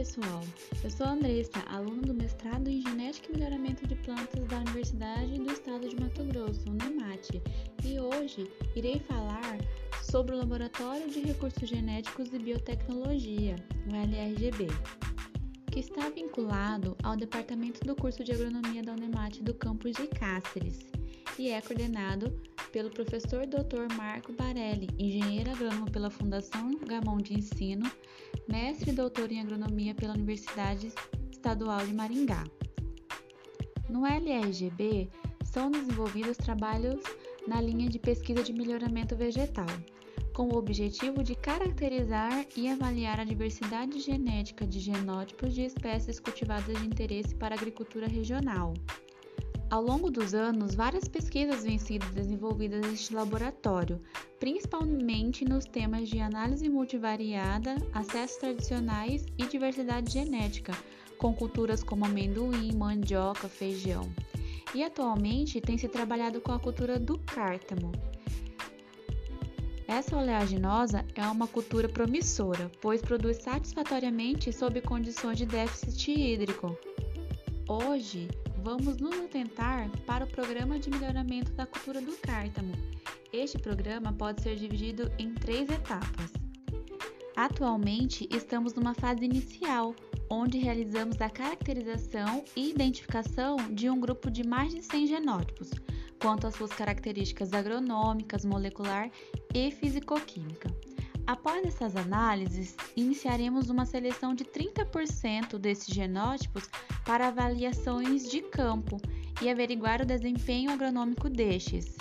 pessoal, eu sou a Andressa, aluna do mestrado em Genética e Melhoramento de Plantas da Universidade do Estado de Mato Grosso, UNEMAT, e hoje irei falar sobre o Laboratório de Recursos Genéticos e Biotecnologia, o LRGB, que está vinculado ao Departamento do Curso de Agronomia da UNEMAT do campus de Cáceres e é coordenado pelo professor Dr. Marco Barelli, engenheiro agrônomo pela Fundação Gamon de Ensino, mestre e doutor em agronomia pela Universidade Estadual de Maringá. No LRGB são desenvolvidos trabalhos na linha de pesquisa de melhoramento vegetal, com o objetivo de caracterizar e avaliar a diversidade genética de genótipos de espécies cultivadas de interesse para a agricultura regional. Ao longo dos anos, várias pesquisas vêm sendo desenvolvidas neste laboratório, principalmente nos temas de análise multivariada, acessos tradicionais e diversidade genética, com culturas como amendoim, mandioca, feijão. E atualmente tem se trabalhado com a cultura do cártamo. Essa oleaginosa é uma cultura promissora, pois produz satisfatoriamente sob condições de déficit hídrico. Hoje, vamos nos atentar para o Programa de Melhoramento da Cultura do Cártamo. Este programa pode ser dividido em três etapas. Atualmente, estamos numa fase inicial, onde realizamos a caracterização e identificação de um grupo de mais de 100 genótipos, quanto às suas características agronômicas, molecular e fisicoquímica. Após essas análises, iniciaremos uma seleção de 30% desses genótipos para avaliações de campo e averiguar o desempenho agronômico destes.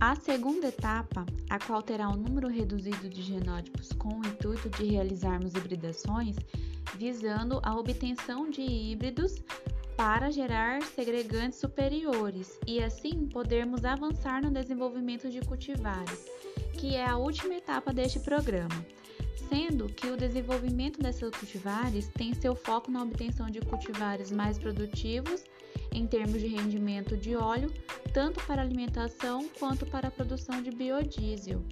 A segunda etapa, a qual terá um número reduzido de genótipos com o intuito de realizarmos hibridações, visando a obtenção de híbridos para gerar segregantes superiores e assim podermos avançar no desenvolvimento de cultivares que é a última etapa deste programa, sendo que o desenvolvimento dessas cultivares tem seu foco na obtenção de cultivares mais produtivos em termos de rendimento de óleo, tanto para alimentação quanto para a produção de biodiesel.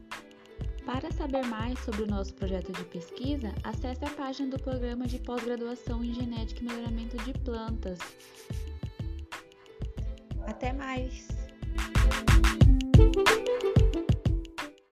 Para saber mais sobre o nosso projeto de pesquisa, acesse a página do programa de pós-graduação em Genética e Melhoramento de Plantas. Até mais!